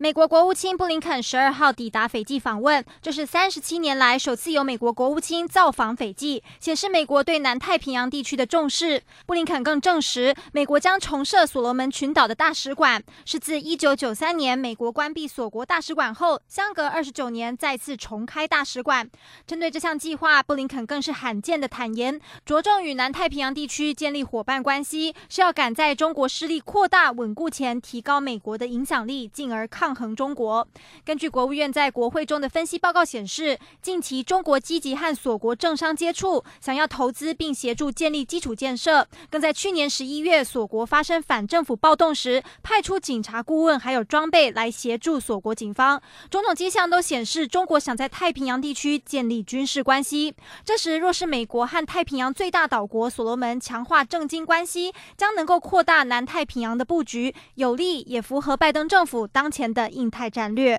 美国国务卿布林肯十二号抵达斐济访问，这是三十七年来首次有美国国务卿造访斐济，显示美国对南太平洋地区的重视。布林肯更证实，美国将重设所罗门群岛的大使馆，是自一九九三年美国关闭锁国大使馆后，相隔二十九年再次重开大使馆。针对这项计划，布林肯更是罕见的坦言，着重与南太平洋地区建立伙伴关系，是要赶在中国势力扩大稳固前，提高美国的影响力，进而抗。抗衡中国。根据国务院在国会中的分析报告显示，近期中国积极和锁国政商接触，想要投资并协助建立基础建设。更在去年十一月，锁国发生反政府暴动时，派出警察顾问还有装备来协助锁国警方。种种迹象都显示，中国想在太平洋地区建立军事关系。这时，若是美国和太平洋最大岛国所罗门强化政经关系，将能够扩大南太平洋的布局，有利也符合拜登政府当前的印太战略。